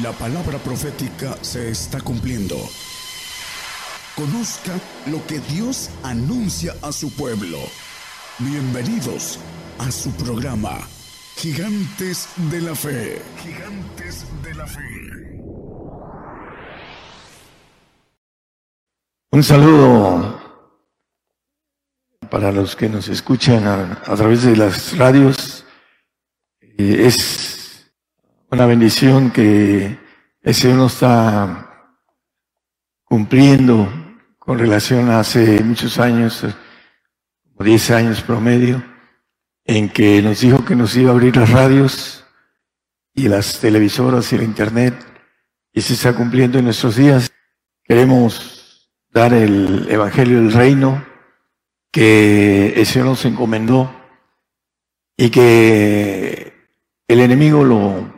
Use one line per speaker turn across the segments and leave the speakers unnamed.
La palabra profética se está cumpliendo. Conozca lo que Dios anuncia a su pueblo. Bienvenidos a su programa, Gigantes de la Fe. Gigantes de la Fe.
Un saludo para los que nos escuchan a, través de las radios. Es una bendición que el nos está cumpliendo con relación a hace muchos años, como 10 años promedio, en que nos dijo que nos iba a abrir las radios y las televisoras y el internet, y se está cumpliendo en nuestros días. Queremos dar el Evangelio del Reino que el Señor nos encomendó y que el enemigo lo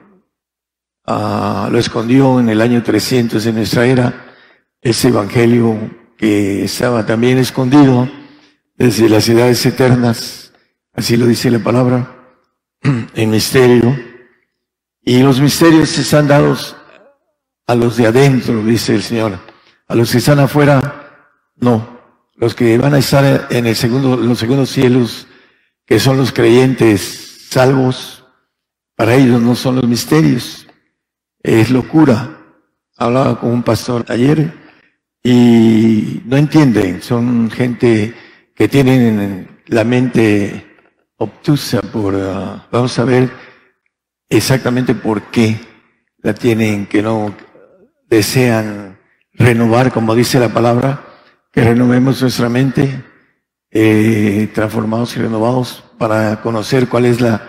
Ah, lo escondió en el año 300 de nuestra era, ese evangelio que estaba también escondido desde las ciudades eternas, así lo dice la palabra, en misterio. Y los misterios están dados a los de adentro, dice el Señor. A los que están afuera, no. Los que van a estar en el segundo, los segundos cielos, que son los creyentes salvos, para ellos no son los misterios es locura. Hablaba con un pastor ayer y no entienden, son gente que tienen la mente obtusa por, ah, vamos a ver exactamente por qué la tienen, que no desean renovar, como dice la palabra, que renovemos nuestra mente, eh, transformados y renovados para conocer cuál es la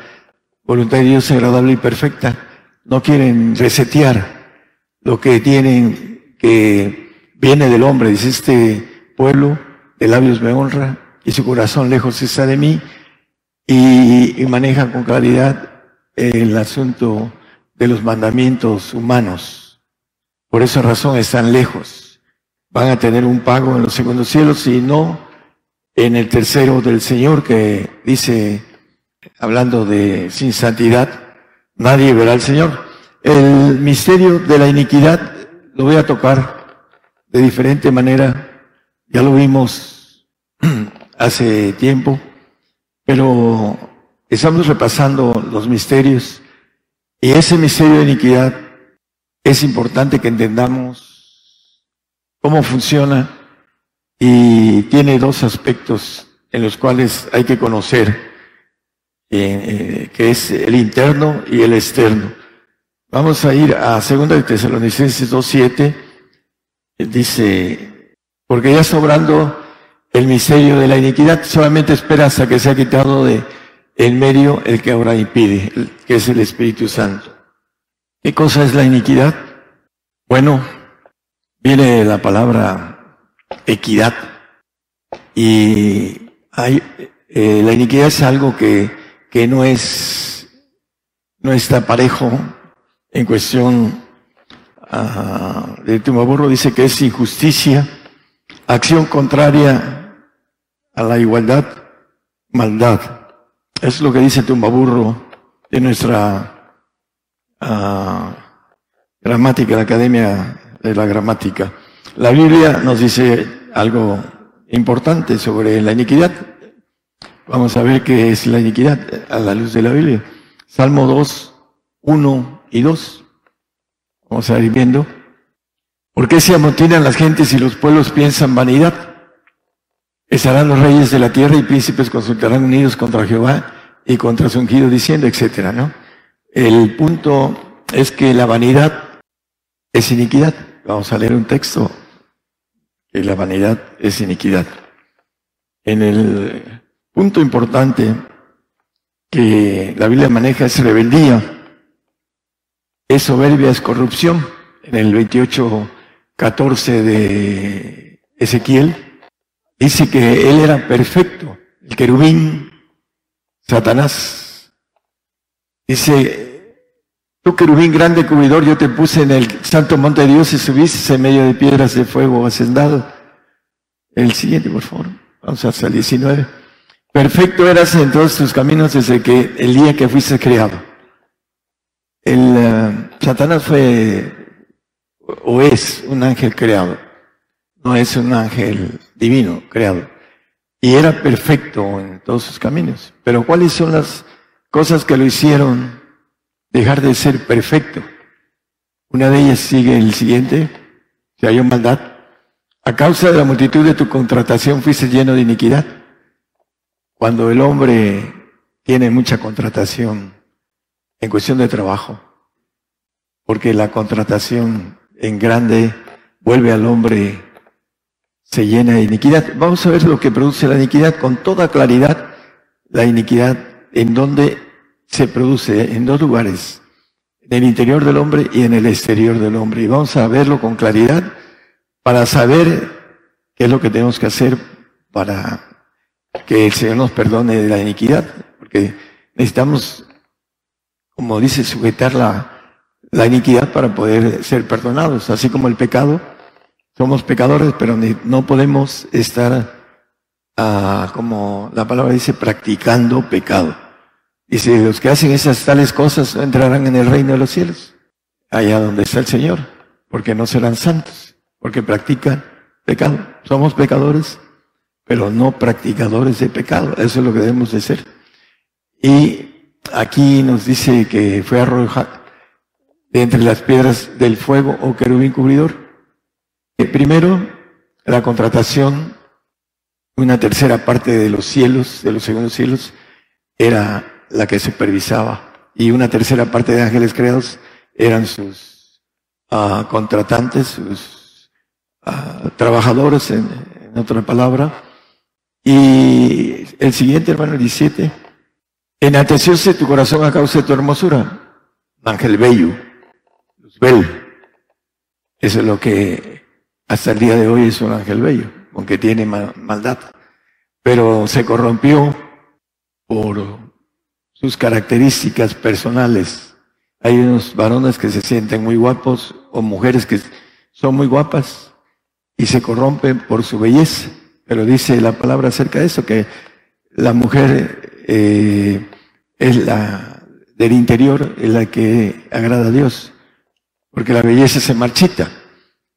voluntad de Dios agradable y perfecta no quieren resetear lo que tienen que viene del hombre. Dice, este pueblo de labios me honra y su corazón lejos está de mí y, y maneja con claridad el asunto de los mandamientos humanos. Por esa razón están lejos. Van a tener un pago en los segundos cielos y no en el tercero del Señor que dice, hablando de sin santidad, nadie verá al Señor. El misterio de la iniquidad lo voy a tocar de diferente manera. Ya lo vimos hace tiempo, pero estamos repasando los misterios y ese misterio de iniquidad es importante que entendamos cómo funciona y tiene dos aspectos en los cuales hay que conocer eh, que es el interno y el externo. Vamos a ir a 2 de Tesalonicenses 2.7. Dice, porque ya sobrando el misterio de la iniquidad, solamente espera hasta que sea quitado de en medio el que ahora impide, que es el Espíritu Santo. ¿Qué cosa es la iniquidad? Bueno, viene la palabra equidad. Y hay, eh, la iniquidad es algo que que no es, no está parejo en cuestión uh, de Tumaburro, dice que es injusticia, acción contraria a la igualdad, maldad. Es lo que dice Tumbaburro de nuestra uh, gramática, la Academia de la Gramática. La Biblia nos dice algo importante sobre la iniquidad. Vamos a ver qué es la iniquidad a la luz de la Biblia. Salmo 2, 1 y 2. Vamos a ir viendo. ¿Por qué se amotinan las gentes y los pueblos piensan vanidad? Estarán los reyes de la tierra y príncipes consultarán unidos contra Jehová y contra su ungido diciendo, etcétera, ¿no? El punto es que la vanidad es iniquidad. Vamos a leer un texto que la vanidad es iniquidad. En el Punto importante que la Biblia maneja es rebeldía, es soberbia, es corrupción. En el 28, 14 de Ezequiel dice que él era perfecto, el querubín, Satanás. Dice, tú querubín grande cubridor, yo te puse en el santo monte de Dios y subiste en medio de piedras de fuego hacendado. El siguiente, por favor. Vamos hasta el 19. Perfecto eras en todos tus caminos desde que el día que fuiste creado. El, uh, Satanás fue o es un ángel creado, no es un ángel divino creado. Y era perfecto en todos sus caminos. Pero ¿cuáles son las cosas que lo hicieron dejar de ser perfecto? Una de ellas sigue el siguiente, si hay maldad. A causa de la multitud de tu contratación fuiste lleno de iniquidad. Cuando el hombre tiene mucha contratación en cuestión de trabajo, porque la contratación en grande vuelve al hombre, se llena de iniquidad. Vamos a ver lo que produce la iniquidad con toda claridad. La iniquidad en donde se produce, en dos lugares, en el interior del hombre y en el exterior del hombre. Y vamos a verlo con claridad para saber qué es lo que tenemos que hacer para que el Señor nos perdone de la iniquidad, porque necesitamos, como dice, sujetar la, la iniquidad para poder ser perdonados, así como el pecado. Somos pecadores, pero no podemos estar, ah, como la palabra dice, practicando pecado. Dice, los que hacen esas tales cosas entrarán en el reino de los cielos, allá donde está el Señor, porque no serán santos, porque practican pecado. Somos pecadores, pero no practicadores de pecado. Eso es lo que debemos de ser. Y aquí nos dice que fue arrojado de entre las piedras del fuego o querubín cubridor. Primero, la contratación, una tercera parte de los cielos, de los segundos cielos, era la que supervisaba y una tercera parte de ángeles creados eran sus uh, contratantes, sus uh, trabajadores, en, en, otra palabra. Y el siguiente, hermano, 17. Enatecióse tu corazón a causa de tu hermosura, ángel bello, Luzbel. Eso es lo que hasta el día de hoy es un ángel bello, aunque tiene maldad. Pero se corrompió por sus características personales. Hay unos varones que se sienten muy guapos o mujeres que son muy guapas y se corrompen por su belleza. Pero dice la palabra acerca de eso, que la mujer eh, es la del interior, es la que agrada a Dios, porque la belleza se marchita,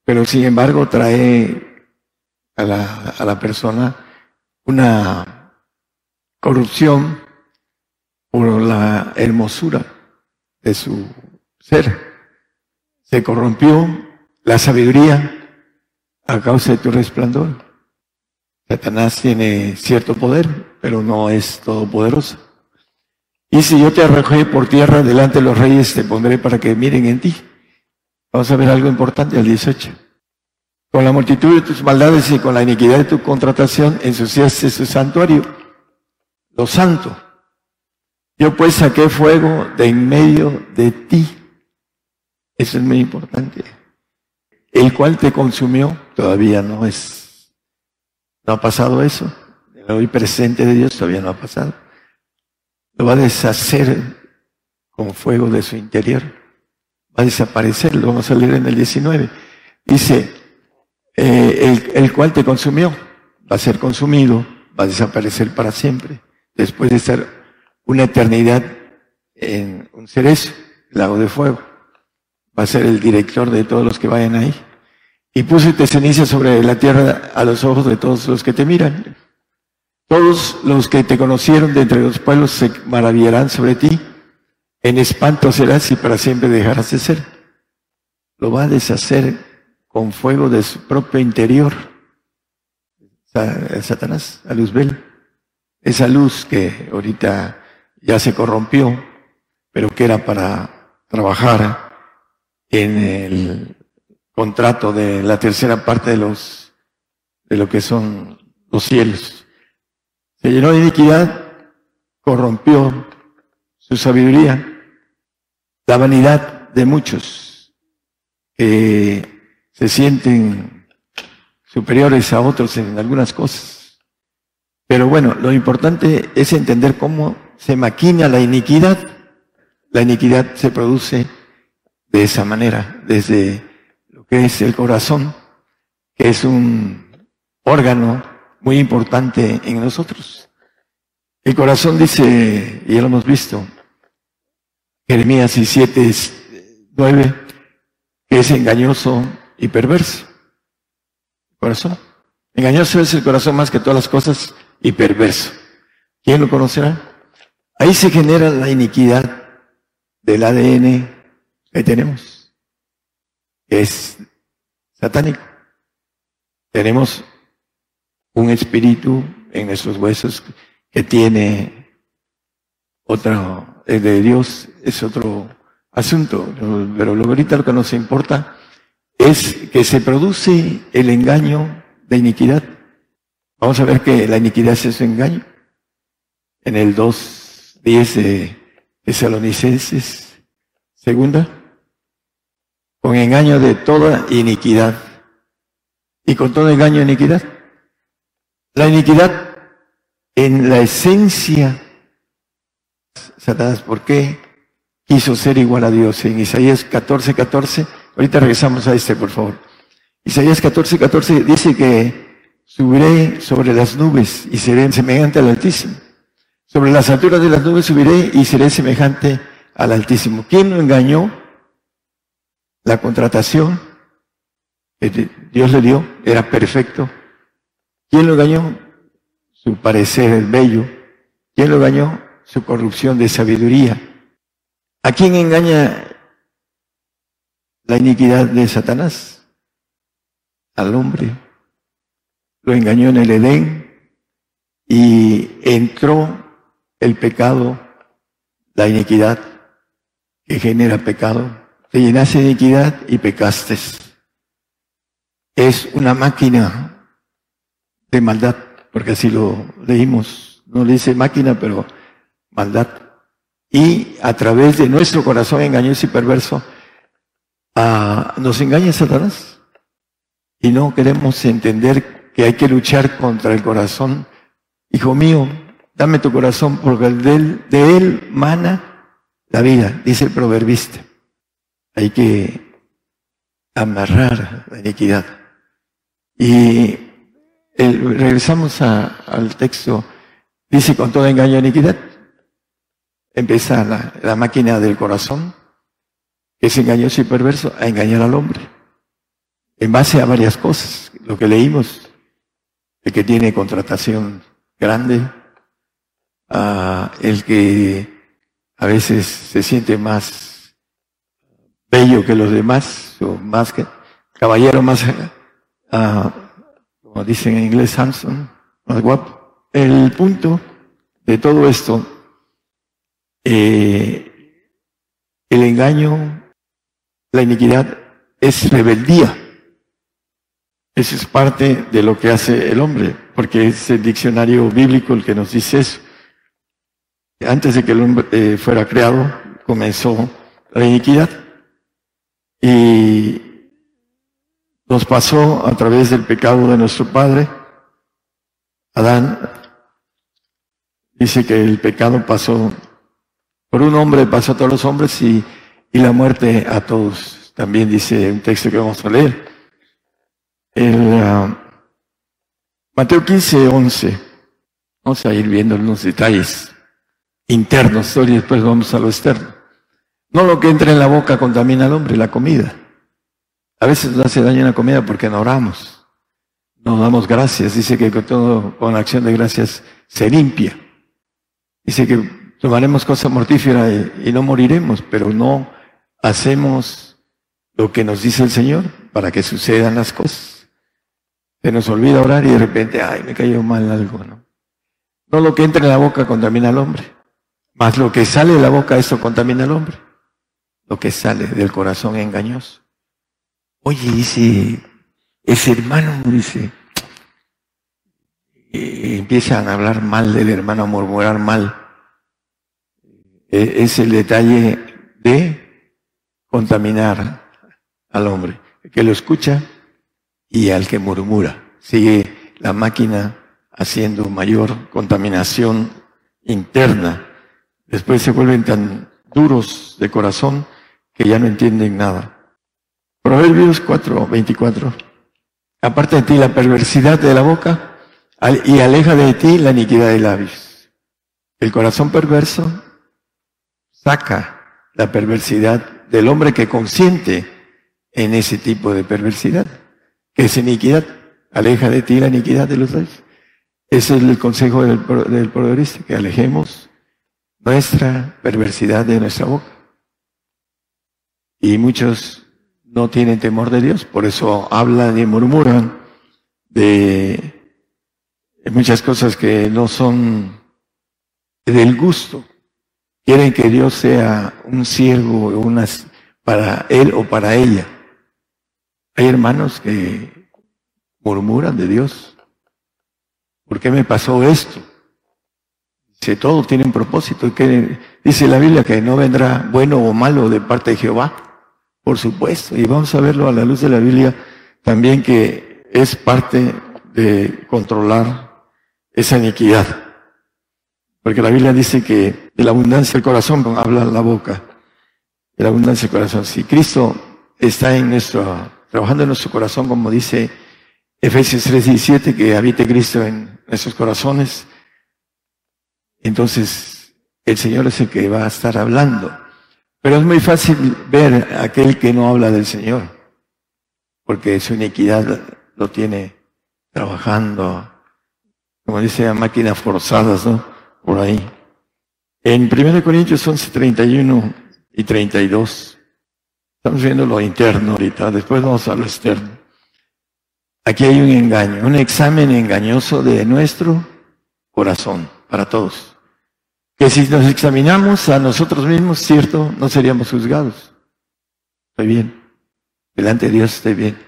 pero sin embargo trae a la, a la persona una corrupción por la hermosura de su ser. Se corrompió la sabiduría a causa de tu resplandor. Satanás tiene cierto poder, pero no es todopoderoso. Y si yo te arrojé por tierra delante de los reyes, te pondré para que miren en ti. Vamos a ver algo importante al 18. Con la multitud de tus maldades y con la iniquidad de tu contratación ensuciaste su santuario, lo santo yo pues saqué fuego de en medio de ti. Eso es muy importante. El cual te consumió, todavía no es, no ha pasado eso. El hoy presente de Dios todavía no ha pasado. Lo va a deshacer con fuego de su interior. Va a desaparecer, lo vamos a leer en el 19. Dice, eh, el, el cual te consumió, va a ser consumido, va a desaparecer para siempre, después de ser una eternidad en un cerezo, lago de fuego. Va a ser el director de todos los que vayan ahí. Y pusiste ceniza sobre la tierra a los ojos de todos los que te miran. Todos los que te conocieron de entre los pueblos se maravillarán sobre ti. En espanto serás y para siempre dejarás de ser. Lo va a deshacer con fuego de su propio interior. Satanás, a Luzbel. Esa luz que ahorita ya se corrompió, pero que era para trabajar en el contrato de la tercera parte de los de lo que son los cielos. Se llenó de iniquidad, corrompió su sabiduría, la vanidad de muchos que se sienten superiores a otros en algunas cosas. Pero bueno, lo importante es entender cómo se maquina la iniquidad, la iniquidad se produce de esa manera, desde que es el corazón, que es un órgano muy importante en nosotros. El corazón dice, y ya lo hemos visto, Jeremías 17, 9, que es engañoso y perverso. Corazón. Engañoso es el corazón más que todas las cosas y perverso. ¿Quién lo conocerá? Ahí se genera la iniquidad del ADN que tenemos. Es satánico. Tenemos un espíritu en nuestros huesos que tiene otro, el de Dios es otro asunto, pero lo ahorita lo que nos importa es que se produce el engaño de iniquidad. Vamos a ver que la iniquidad es ese engaño. En el 2.10 de Tesalonicenses, segunda, con engaño de toda iniquidad. Y con todo engaño iniquidad. La iniquidad en la esencia, Satanás, ¿por qué quiso ser igual a Dios? En Isaías 14, 14, ahorita regresamos a este, por favor. Isaías 14, 14 dice que subiré sobre las nubes y seré semejante al Altísimo. Sobre las alturas de las nubes subiré y seré semejante al Altísimo. ¿Quién lo engañó? La contratación Dios le dio era perfecto. ¿Quién lo engañó? Su parecer bello. ¿Quién lo engañó? Su corrupción de sabiduría. ¿A quién engaña la iniquidad de Satanás? al hombre. Lo engañó en el Edén y entró el pecado, la iniquidad que genera pecado. Te llenaste de iniquidad y pecaste. Es una máquina de maldad, porque así lo leímos. No le dice máquina, pero maldad. Y a través de nuestro corazón engañoso y perverso, ah, nos engaña Satanás y no queremos entender que hay que luchar contra el corazón. Hijo mío, dame tu corazón porque de él, de él mana la vida, dice el proverbista. Hay que amarrar la iniquidad. Y regresamos al texto, dice con todo engaño e iniquidad. Empieza la, la máquina del corazón, que es engañoso y perverso, a engañar al hombre en base a varias cosas. Lo que leímos, el que tiene contratación grande, el que a veces se siente más bello que los demás, o más que caballero, más, como dicen en inglés, Samson, más guapo. El punto de todo esto, eh, el engaño, la iniquidad es rebeldía. Eso es parte de lo que hace el hombre, porque es el diccionario bíblico el que nos dice eso. Antes de que el hombre eh, fuera creado, comenzó la iniquidad y nos pasó a través del pecado de nuestro padre, Adán. Dice que el pecado pasó por un hombre, pasó a todos los hombres y, y la muerte a todos. También dice un texto que vamos a leer. El, uh, Mateo 15, 11. Vamos a ir viendo unos detalles internos y después vamos a lo externo. No lo que entra en la boca contamina al hombre, la comida. A veces nos hace daño la comida porque no oramos. No damos gracias. Dice que todo, con acción de gracias se limpia. Dice que tomaremos cosa mortífera y no moriremos, pero no hacemos lo que nos dice el Señor para que sucedan las cosas. Se nos olvida orar y de repente, ay, me cayó mal algo, ¿no? No lo que entra en la boca contamina al hombre, más lo que sale de la boca, eso contamina al hombre. Lo que sale del corazón engañoso. Oye, dice, ese hermano, dice, y empiezan a hablar mal del hermano, a murmurar mal. E, es el detalle de contaminar al hombre. El que lo escucha y al que murmura. Sigue la máquina haciendo mayor contaminación interna. Después se vuelven tan duros de corazón que ya no entienden nada. Proverbios 4, 24. Aparte de ti la perversidad de la boca y aleja de ti la iniquidad de labios. El corazón perverso saca la perversidad del hombre que consiente en ese tipo de perversidad, que es iniquidad. Aleja de ti la iniquidad de los reyes. Ese es el consejo del, del proverbista, que alejemos nuestra perversidad de nuestra boca. Y muchos no tienen temor de Dios, por eso hablan y murmuran de muchas cosas que no son del gusto. Quieren que Dios sea un siervo para él o para ella. Hay hermanos que murmuran de Dios. ¿Por qué me pasó esto? Dice, todo tiene un propósito. Que, dice la Biblia que no vendrá bueno o malo de parte de Jehová. Por supuesto. Y vamos a verlo a la luz de la Biblia también que es parte de controlar esa iniquidad. Porque la Biblia dice que de la abundancia del corazón habla la boca. De la abundancia del corazón. Si Cristo está en nuestro, trabajando en nuestro corazón, como dice Efesios 3:17, que habite Cristo en nuestros corazones, entonces el Señor es el que va a estar hablando. Pero es muy fácil ver a aquel que no habla del Señor, porque su iniquidad lo tiene trabajando, como dice, máquinas forzadas, ¿no? Por ahí. En 1 Corintios 11, 31 y 32, estamos viendo lo interno ahorita, después vamos a lo externo. Aquí hay un engaño, un examen engañoso de nuestro corazón para todos. Que si nos examinamos a nosotros mismos, cierto, no seríamos juzgados. Estoy bien. Delante de Dios estoy bien.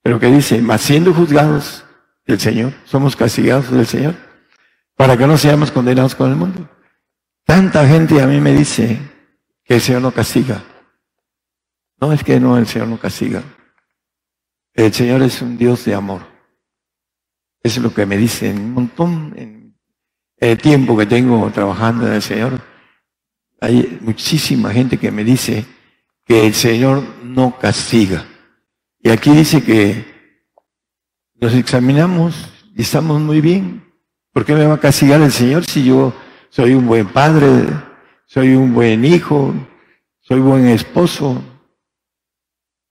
Pero que dice, más siendo juzgados del Señor, somos castigados del Señor, para que no seamos condenados con el mundo. Tanta gente a mí me dice que el Señor no castiga. No es que no, el Señor no castiga. El Señor es un Dios de amor. Es lo que me dicen un montón en el tiempo que tengo trabajando en el Señor. Hay muchísima gente que me dice que el Señor no castiga. Y aquí dice que nos examinamos y estamos muy bien. ¿Por qué me va a castigar el Señor si yo soy un buen padre, soy un buen hijo, soy buen esposo,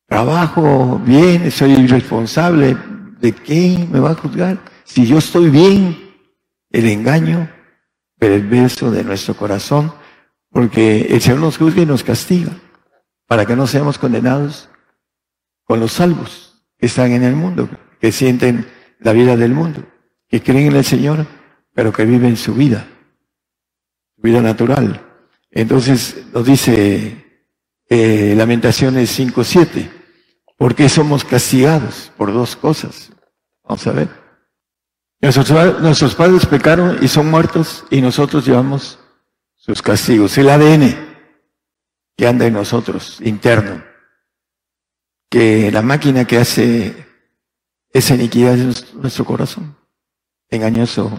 trabajo bien, soy responsable? ¿De qué me va a juzgar? Si yo estoy bien, el engaño perverso de nuestro corazón, porque el Señor nos juzga y nos castiga, para que no seamos condenados con los salvos que están en el mundo, que sienten la vida del mundo, que creen en el Señor, pero que viven su vida, su vida natural. Entonces nos dice eh, Lamentaciones 5.7, ¿por qué somos castigados? Por dos cosas. Vamos a ver. Nuestros, padres pecaron y son muertos y nosotros llevamos sus castigos. El ADN que anda en nosotros, interno que la máquina que hace esa iniquidad es nuestro corazón, engañoso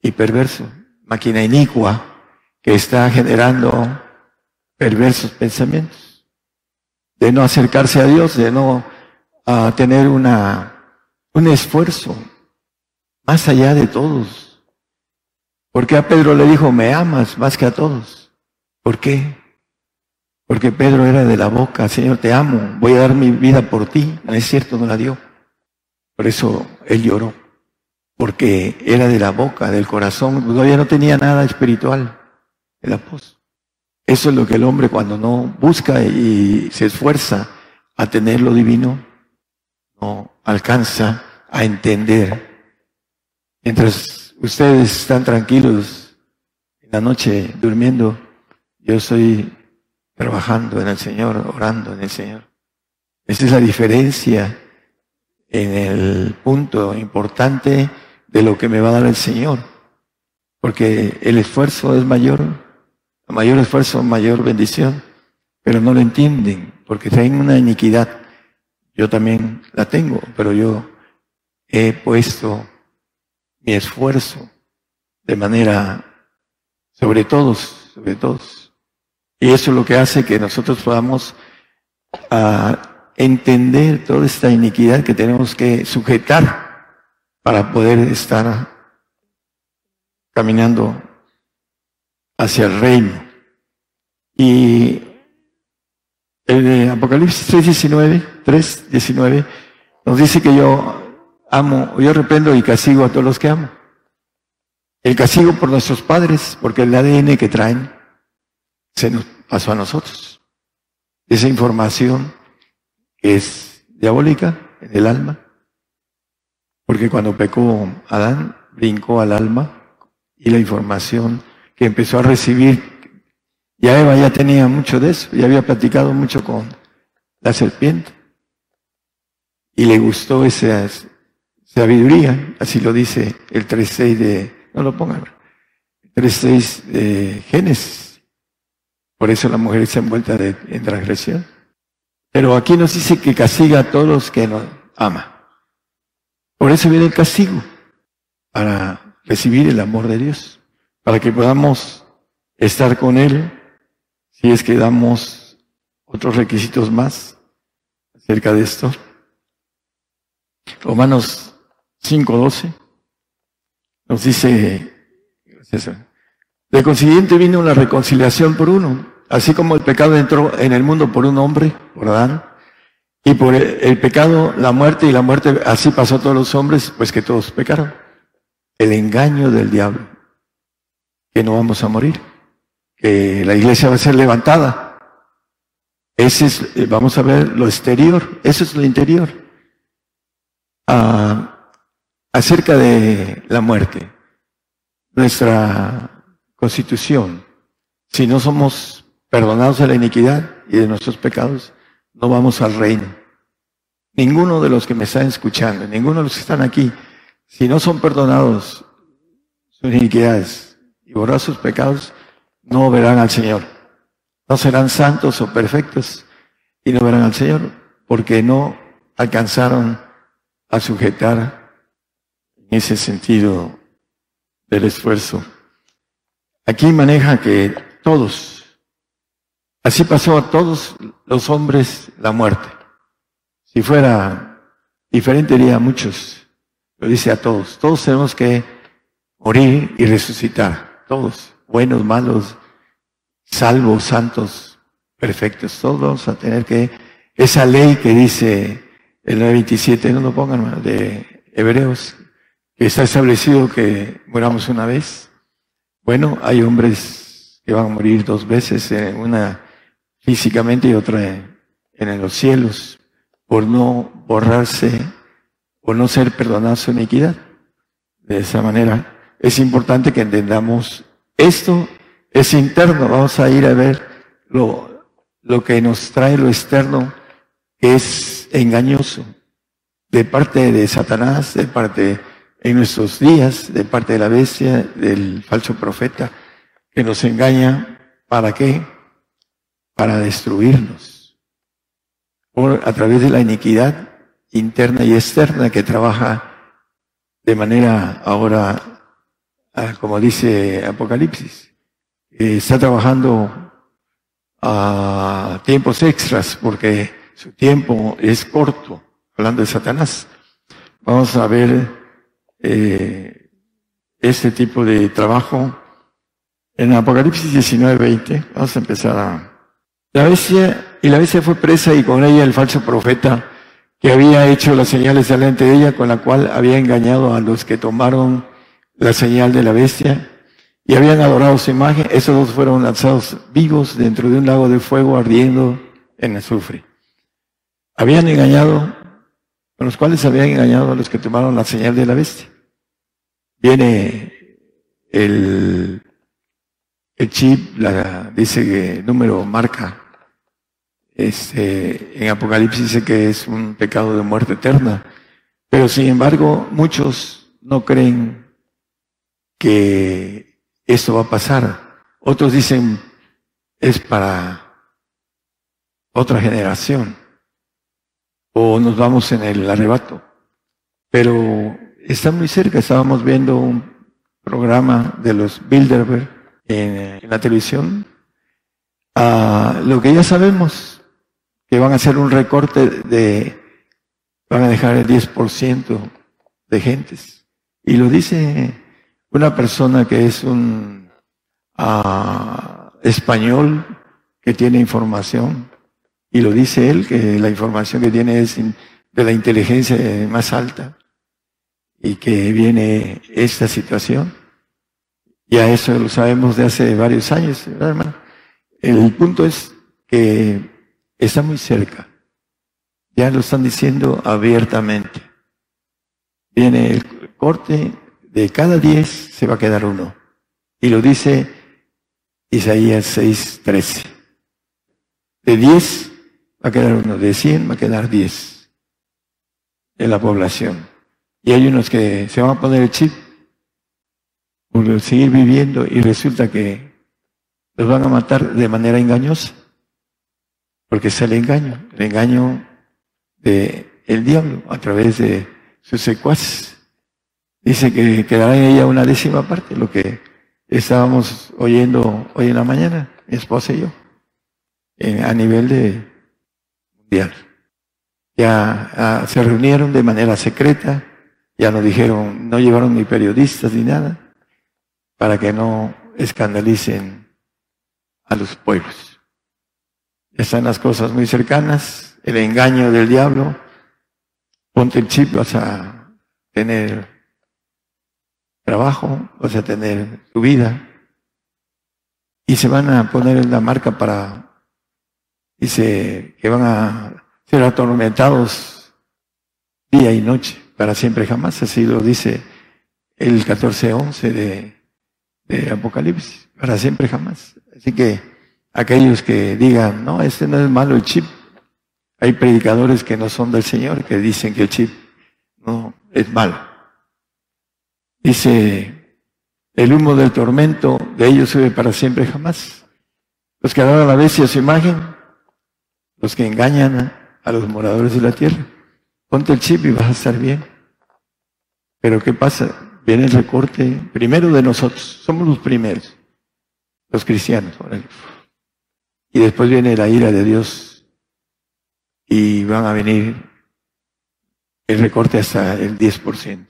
y perverso, máquina inicua que está generando perversos pensamientos, de no acercarse a Dios, de no tener una, un esfuerzo más allá de todos. Porque a Pedro le dijo, me amas más que a todos. ¿Por qué? Porque Pedro era de la boca, Señor, te amo, voy a dar mi vida por ti. Es cierto, no la dio. Por eso él lloró, porque era de la boca, del corazón, todavía no tenía nada espiritual, el apóstol. Eso es lo que el hombre cuando no busca y se esfuerza a tener lo divino, no alcanza a entender. Mientras ustedes están tranquilos en la noche durmiendo, yo estoy trabajando en el Señor, orando en el Señor. Esa es la diferencia en el punto importante de lo que me va a dar el Señor. Porque el esfuerzo es mayor, mayor esfuerzo, mayor bendición, pero no lo entienden, porque traen una iniquidad. Yo también la tengo, pero yo he puesto mi esfuerzo de manera sobre todos, sobre todos. Y eso es lo que hace que nosotros podamos ah, entender toda esta iniquidad que tenemos que sujetar para poder estar caminando hacia el reino. Y El Apocalipsis 3.19, 3.19 nos dice que yo amo, yo reprendo y castigo a todos los que amo. El castigo por nuestros padres, porque el ADN que traen se nos pasó a nosotros. Esa información es diabólica en el alma, porque cuando pecó Adán, brincó al alma y la información que empezó a recibir, ya Eva ya tenía mucho de eso, ya había platicado mucho con la serpiente y le gustó esa sabiduría, así lo dice el 3.6 de no lo pongan. 3.6 de Génesis. Por eso la mujer está envuelta de, en transgresión. Pero aquí nos dice que castiga a todos los que nos ama. Por eso viene el castigo, para recibir el amor de Dios, para que podamos estar con Él, si es que damos otros requisitos más acerca de esto. Romanos 5.12. Nos dice, de consiguiente vino la reconciliación por uno, así como el pecado entró en el mundo por un hombre, por Adán, y por el, pecado, la muerte, y la muerte así pasó a todos los hombres, pues que todos pecaron. El engaño del diablo, que no vamos a morir, que la iglesia va a ser levantada. Ese es, vamos a ver lo exterior, eso es lo interior. Ah, acerca de la muerte, nuestra constitución, si no somos perdonados de la iniquidad y de nuestros pecados, no vamos al reino. Ninguno de los que me están escuchando, ninguno de los que están aquí, si no son perdonados sus iniquidades y borrar sus pecados, no verán al Señor. No serán santos o perfectos y no verán al Señor porque no alcanzaron a sujetar ese sentido del esfuerzo. Aquí maneja que todos, así pasó a todos los hombres la muerte. Si fuera diferente diría a muchos, lo dice a todos. Todos tenemos que morir y resucitar. Todos, buenos, malos, salvos, santos, perfectos. Todos vamos a tener que, esa ley que dice el 927, no lo pongan, de Hebreos, Está establecido que moramos una vez. Bueno, hay hombres que van a morir dos veces, eh, una físicamente y otra en los cielos, por no borrarse, por no ser perdonados su iniquidad. De esa manera, es importante que entendamos esto es interno. Vamos a ir a ver lo, lo que nos trae lo externo, que es engañoso, de parte de Satanás, de parte en nuestros días de parte de la bestia, del falso profeta, que nos engaña, ¿para qué? Para destruirnos. Por, a través de la iniquidad interna y externa que trabaja de manera ahora, ah, como dice Apocalipsis, está trabajando a tiempos extras porque su tiempo es corto, hablando de Satanás. Vamos a ver eh, este tipo de trabajo. En Apocalipsis 19, 20, vamos a empezar a... La bestia, y la bestia fue presa y con ella el falso profeta que había hecho las señales delante de ella, con la cual había engañado a los que tomaron la señal de la bestia y habían adorado su imagen. Esos dos fueron lanzados vivos dentro de un lago de fuego ardiendo en azufre. Habían engañado con los cuales habían engañado a los que tomaron la señal de la bestia. Viene el, chip, la, dice que número marca, este, en Apocalipsis dice que es un pecado de muerte eterna, pero sin embargo muchos no creen que esto va a pasar. Otros dicen es para otra generación o nos vamos en el arrebato. Pero está muy cerca, estábamos viendo un programa de los Bilderberg en, la televisión. Ah, lo que ya sabemos, que van a hacer un recorte de, van a dejar el 10% de gentes. Y lo dice una persona que es un ah, español que tiene información Y lo dice él, que la información que tiene es de la inteligencia más alta y que viene esta situación. Ya eso lo sabemos de hace varios años, hermano? El punto es que está muy cerca. Ya lo están diciendo abiertamente. Viene el corte, de cada diez se va a quedar uno. Y lo dice Isaías 6:13. De diez va a quedar uno, de cien va a quedar diez en la población. Y hay unos que se van a poner el chip por seguir viviendo y resulta que los van a matar de manera engañosa. Porque es el engaño, el engaño de el diablo a través de sus secuaces. Dice que quedará en ella una décima parte, lo que estábamos oyendo hoy en la mañana, mi esposa y yo, a nivel de Ya ah, se reunieron de manera secreta, ya nos dijeron, no llevaron ni periodistas ni nada, para que no escandalicen a los pueblos. Están las cosas muy cercanas, el engaño del diablo, ponte el chip, vas a tener trabajo, vas a tener tu vida, y se van a poner en la marca para, dice, que van a ser atormentados día y noche, para siempre jamás, así lo dice el 14.11 de, de Apocalipsis, para siempre jamás. Así que aquellos que digan, no, este no es malo el chip, hay predicadores que no son del Señor, que dicen que el chip no es malo. Dice, el humo del tormento de ellos sube para siempre jamás. Los que adoran a la bestia su imagen, los que engañan a los moradores de la tierra. Ponte el chip y vas a estar bien. Pero ¿qué pasa? Viene el recorte primero de nosotros, somos los primeros, los cristianos. Y después viene la ira de Dios y van a venir el recorte hasta el 10%.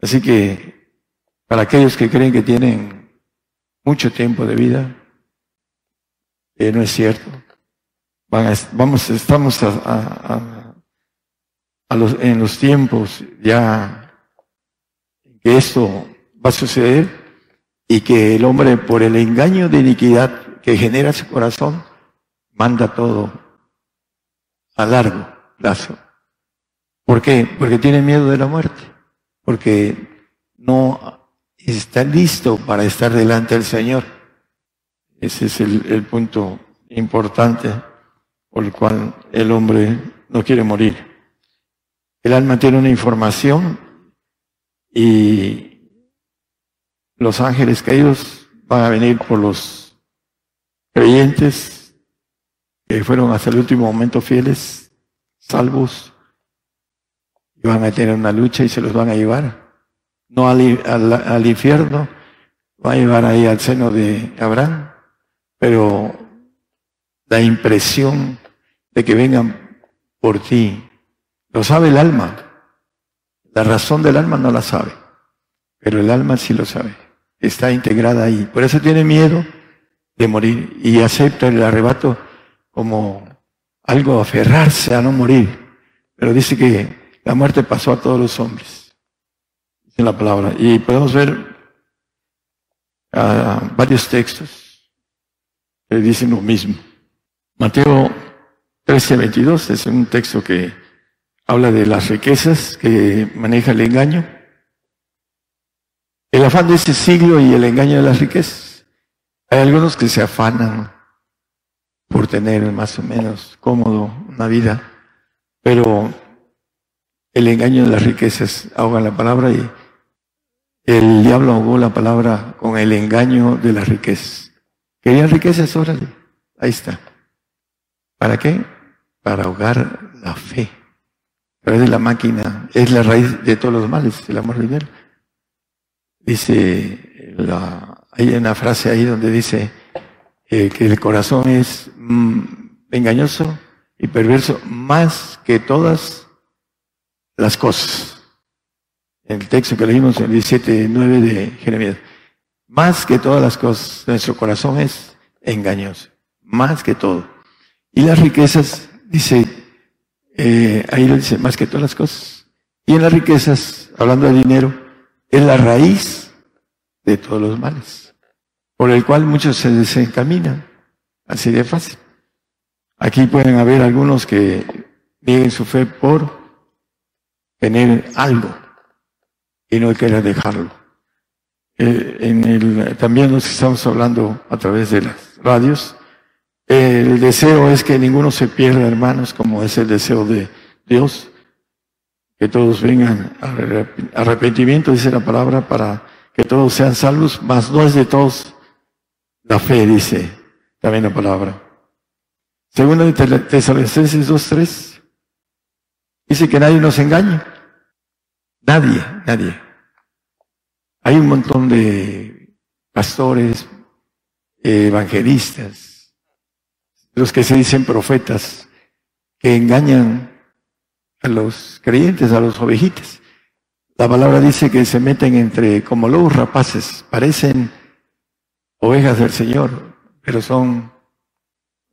Así que para aquellos que creen que tienen mucho tiempo de vida, eh, no es cierto. Vamos, estamos a, los, en los tiempos ya que esto va a suceder y que el hombre por el engaño de iniquidad que genera su corazón manda todo a largo plazo. ¿Por qué? Porque tiene miedo de la muerte, porque no está listo para estar delante del Señor. Ese es el, punto importante por el cual el hombre no quiere morir. El alma tiene una información y los ángeles caídos van a venir por los creyentes que fueron hasta el último momento fieles, salvos, y van a tener una lucha y se los van a llevar no al, infierno, va a llevar ahí al seno de Abraham, pero la impresión de que vengan por ti, lo sabe el alma. La razón del alma no la sabe, pero el alma sí lo sabe. Está integrada ahí. Por eso tiene miedo de morir y acepta el arrebato como algo aferrarse a no morir. Pero dice que la muerte pasó a todos los hombres en la palabra. Y podemos ver ah, varios textos que dicen lo mismo. Mateo 13, 22 es un texto que habla de las riquezas que maneja el engaño. El afán de ese siglo y el engaño de las riquezas. Hay algunos que se afanan por tener más o menos cómodo una vida, pero el engaño de las riquezas ahoga la palabra y el diablo ahogó la palabra con el engaño de las riquezas. ¿Querían riquezas? Órale. Ahí está. ¿Para qué? Para ahogar la fe. A través de la máquina. Es la raíz de todos los males, el amor dinero. Dice, la, hay una frase ahí donde dice eh, que el corazón es mm, engañoso y perverso más que todas las cosas el texto que leímos en el 17.9 de Jeremías. Más que todas las cosas, nuestro corazón es engañoso, más que todo. Y las riquezas, dice, eh, ahí lo dice, más que todas las cosas. Y en las riquezas, hablando de dinero, es la raíz de todos los males, por el cual muchos se desencaminan, así de fácil. Aquí pueden haber algunos que nieguen su fe por tener algo y no querer dejarlo. Eh, en el, también nos estamos hablando a través de las radios. El deseo es que ninguno se pierda, hermanos, como es el deseo de Dios, que todos vengan a arrepentimiento, dice la palabra, para que todos sean salvos, mas no es de todos la fe, dice también la palabra. Segunda de Tesalonicenses 2.3, dice que nadie nos engañe. Nadie, nadie. Hay un montón de pastores, evangelistas, los que se dicen profetas, que engañan a los creyentes, a los ovejitas. La palabra dice que se meten entre como lobos rapaces, parecen ovejas del Señor, pero son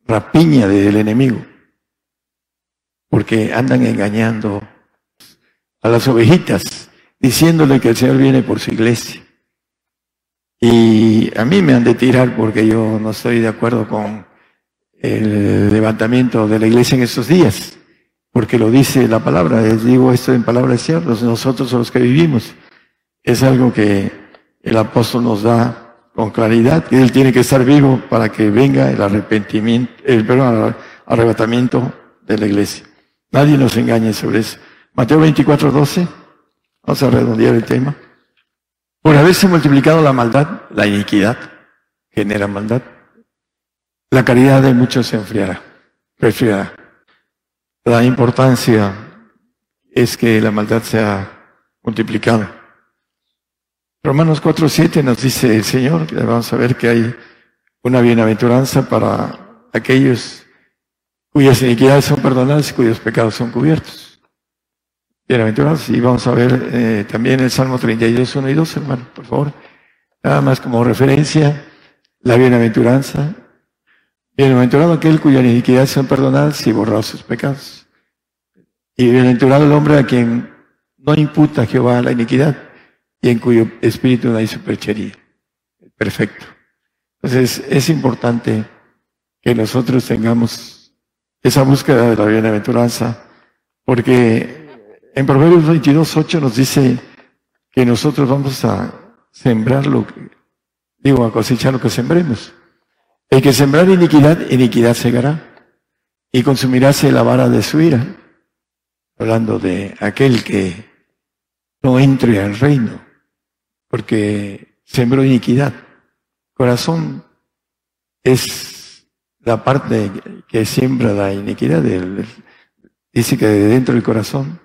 rapiña del enemigo, porque andan engañando a las ovejitas, diciéndole que el Señor viene por su iglesia. Y a mí me han de tirar porque yo no estoy de acuerdo con el levantamiento de la iglesia en estos días, porque lo dice la palabra, les digo esto en palabras ciertas, nosotros los que vivimos. Es algo que el apóstol nos da con claridad, que él tiene que estar vivo para que venga el arrepentimiento, el perdón, el arrebatamiento de la iglesia. Nadie nos engañe sobre eso. Mateo 24, 12. Vamos a redondear el tema. Por haberse multiplicado la maldad, la iniquidad genera maldad. La caridad de muchos se enfriará, refriará. La importancia es que la maldad sea multiplicada. Romanos 4, 7 nos dice el Señor, que vamos a ver que hay una bienaventuranza para aquellos cuyas iniquidades son perdonadas y cuyos pecados son cubiertos. Bienaventurados. Y vamos a ver eh, también el Salmo 32, 1 y 2, hermano, por favor. Nada más como referencia, la bienaventuranza. Bienaventurado aquel cuya iniquidad son perdonadas y borrados sus pecados. Y bienaventurado el hombre a quien no imputa Jehová la iniquidad y en cuyo espíritu no hay superchería. Perfecto. Entonces es importante que nosotros tengamos esa búsqueda de la bienaventuranza, porque en Proverbios 22, 8 nos dice que nosotros vamos a sembrar lo que, digo, a cosechar lo que sembremos. El que sembrar iniquidad, iniquidad segará, y consumiráse la vara de su ira. Hablando de aquel que no entre al reino, porque sembró iniquidad. Corazón es la parte que siembra la iniquidad. Dice que de dentro del corazón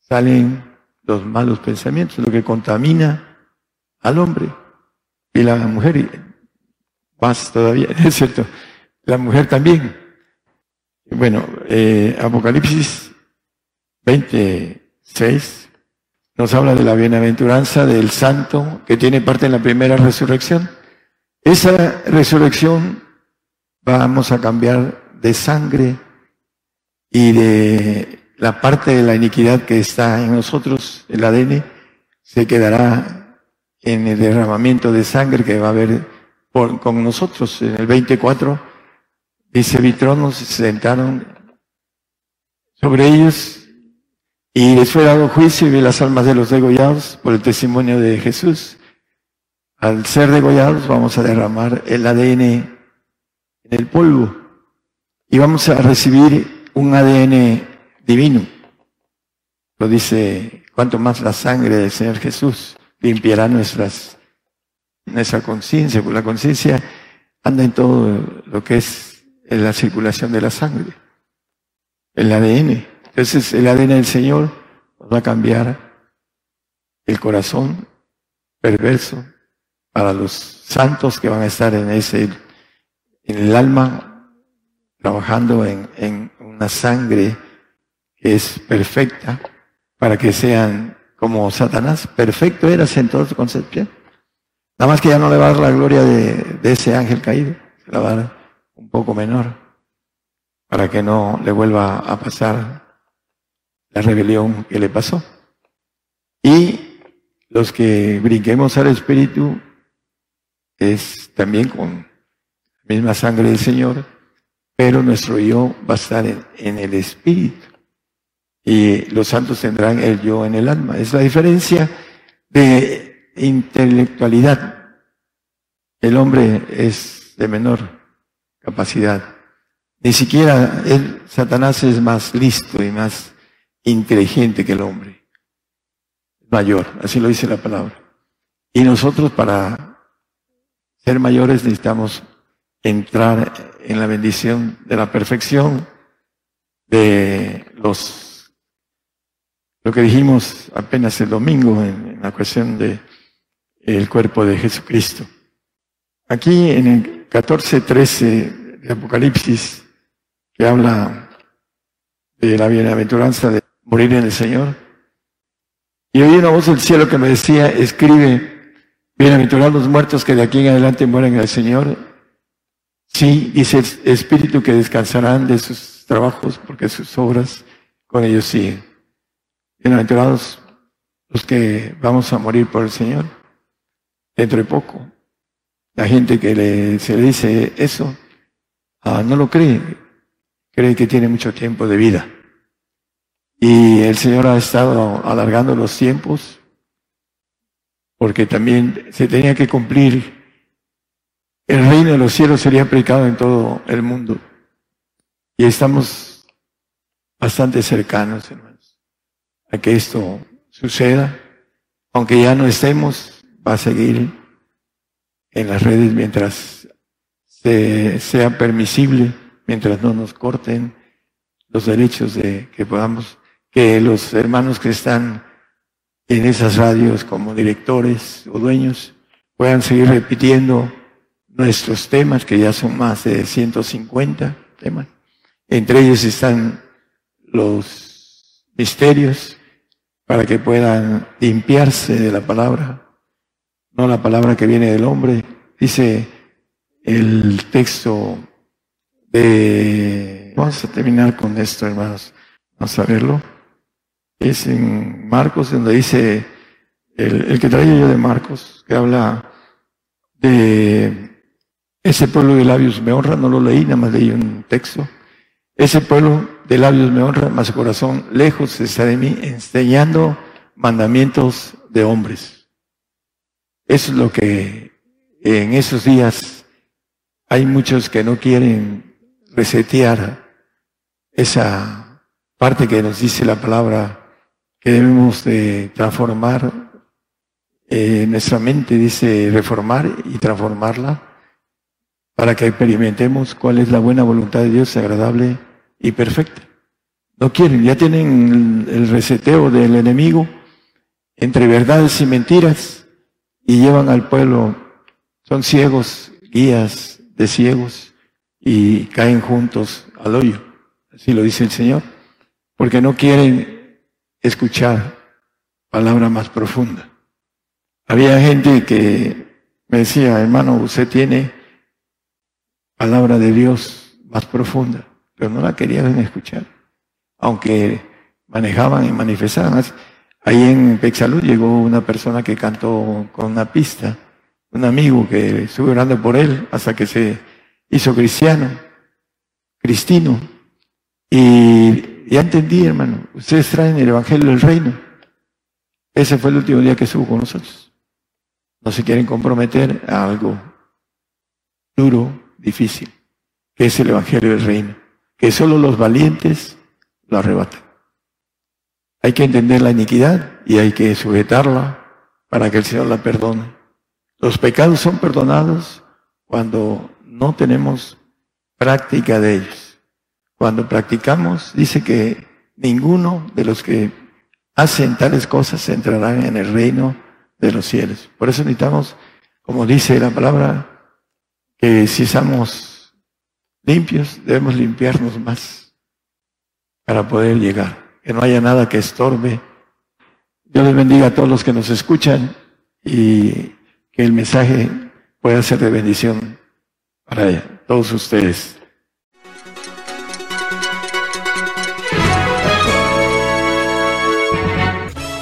salen los malos pensamientos, lo que contamina al hombre y la mujer, más todavía, es cierto, la mujer también. Bueno, eh, Apocalipsis 26 nos habla de la bienaventuranza del santo que tiene parte en la primera resurrección. Esa resurrección vamos a cambiar de sangre y de la parte de la iniquidad que está en nosotros, el ADN, se quedará en el derramamiento de sangre que va a haber con nosotros. En el 24 dice, Vitronos se sentaron sobre ellos y les fue dado juicio y vi las almas de los degollados por el testimonio de Jesús. Al ser degollados vamos a derramar el ADN en el polvo y vamos a recibir un ADN divino. Lo dice, cuanto más la sangre del Señor Jesús limpiará nuestras, nuestra conciencia, porque la conciencia anda en todo lo que es en la circulación de la sangre, el ADN. Entonces el ADN del Señor va a cambiar el corazón perverso para los santos que van a estar en ese, en el alma, trabajando en, en una sangre es perfecta para que sean como Satanás. Perfecto eras en toda su concepción. Nada más que ya no le va a dar la gloria de, ese ángel caído, se la va a dar un poco menor. para que no le vuelva a pasar la rebelión que le pasó. Y los que brinquemos al Espíritu es también con la misma sangre del Señor, pero nuestro yo va a estar en, el Espíritu. Y los santos tendrán el yo en el alma. Es la diferencia de intelectualidad. El hombre es de menor capacidad. Ni siquiera el Satanás es más listo y más inteligente que el hombre. Mayor, así lo dice la palabra. Y nosotros para ser mayores necesitamos entrar en la bendición de la perfección de los, lo que dijimos apenas el domingo en, la cuestión de el cuerpo de Jesucristo. Aquí en el 14.13 de Apocalipsis, que habla de la bienaventuranza de morir en el Señor, y oí una voz del cielo que me decía, escribe, bienaventurados los muertos que de aquí en adelante mueren en el Señor. Sí, dice el Espíritu que descansarán de sus trabajos porque sus obras con ellos siguen. Bienaventurados los que vamos a morir por el Señor dentro de poco. La gente que le, se le dice eso, ah, no lo cree, cree que tiene mucho tiempo de vida. Y el Señor ha estado alargando los tiempos porque también se tenía que cumplir. El reino de los cielos sería predicado en todo el mundo. Y estamos bastante cercanos, hermanos, a que esto suceda. Aunque ya no estemos, va a seguir en las redes mientras sea permisible, mientras no nos corten los derechos de que podamos que los hermanos que están en esas radios como directores o dueños puedan seguir repitiendo nuestros temas, que ya son más de 150 temas. Entre ellos están los misterios para que puedan limpiarse de la palabra, no la palabra que viene del hombre. Dice el texto de... Vamos a terminar con esto, hermanos. Vamos a verlo es en Marcos, donde dice, el, que traigo yo de Marcos, que habla de ese pueblo de labios me honra, no lo leí, nada más leí un texto. Ese pueblo de labios me honra, mas su corazón lejos está de mí, enseñando mandamientos de hombres. Eso es lo que en esos días hay muchos que no quieren resetear esa parte que nos dice la palabra que debemos de transformar eh, nuestra mente, dice reformar y transformarla para que experimentemos cuál es la buena voluntad de Dios, agradable y perfecta. No quieren, ya tienen el reseteo del enemigo entre verdades y mentiras y llevan al pueblo, son ciegos, guías de ciegos y caen juntos al hoyo, así lo dice el Señor, porque no quieren escuchar palabra más profunda. Había gente que me decía, hermano, usted tiene palabra de Dios más profunda, pero no la querían escuchar, aunque manejaban y manifestaban. Ahí en Pexalud llegó una persona que cantó con una pista, un amigo que estuvo orando por él hasta que se hizo cristiano, cristino, y ya entendí, hermano. Ustedes traen el Evangelio del Reino. Ese fue el último día que estuvo con nosotros. No se quieren comprometer a algo duro, difícil, que es el Evangelio del Reino. Que solo los valientes lo arrebatan. Hay que entender la iniquidad y hay que sujetarla para que el Señor la perdone. Los pecados son perdonados cuando no tenemos práctica de ellos. Cuando practicamos, dice que ninguno de los que hacen tales cosas entrarán en el reino de los cielos. Por eso necesitamos, como dice la palabra, que si estamos limpios, debemos limpiarnos más para poder llegar. Que no haya nada que estorbe. Dios les bendiga a todos los que nos escuchan y que el mensaje pueda ser de bendición para todos ustedes.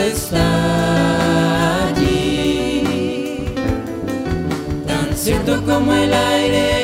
está allí, tan cierto como el aire.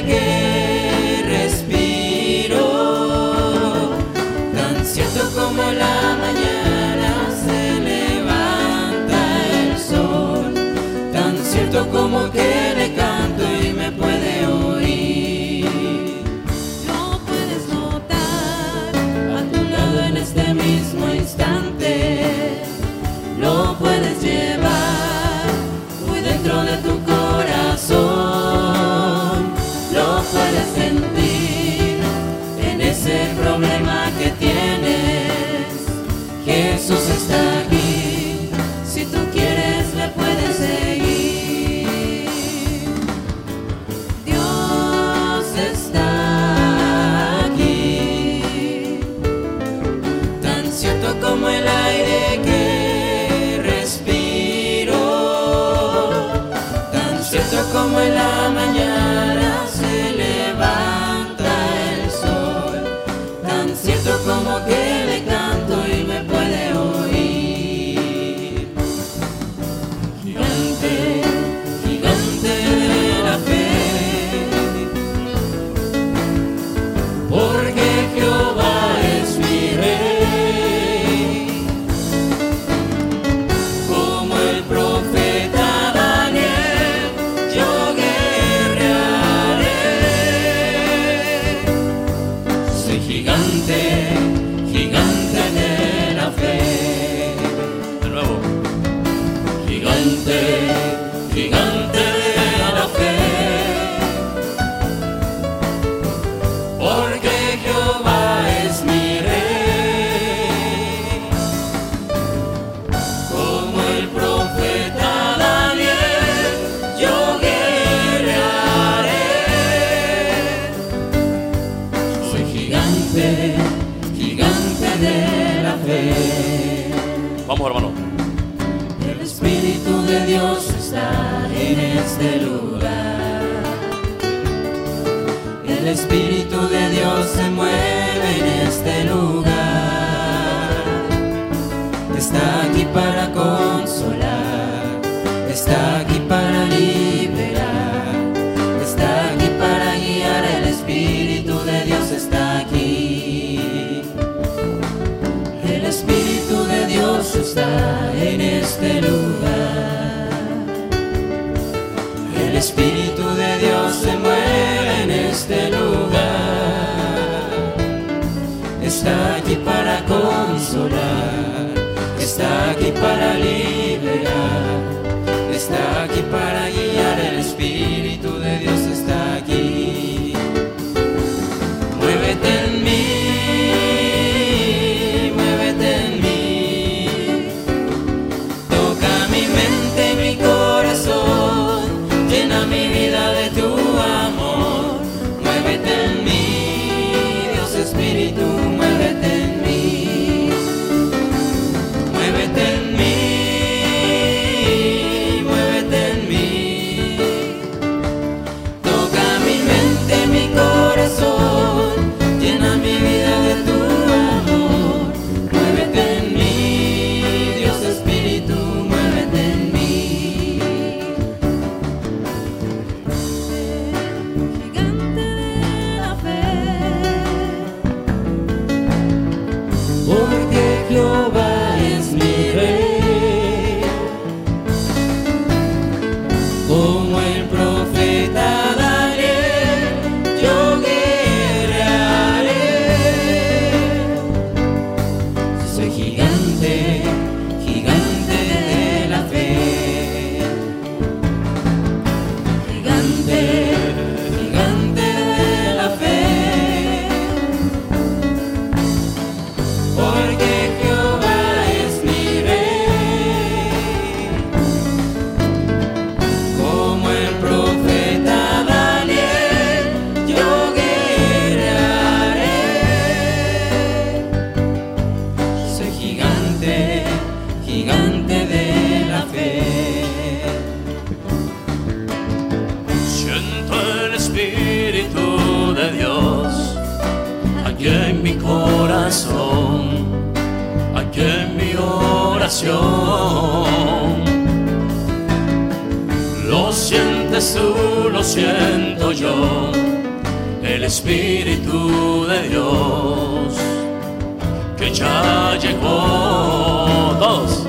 ya llegó. Todos.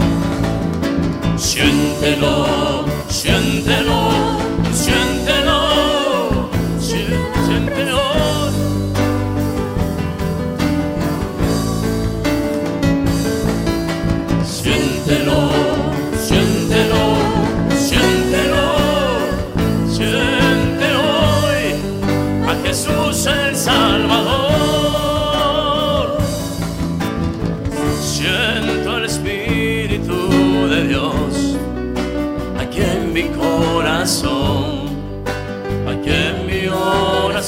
Siéntelo, siéntelo.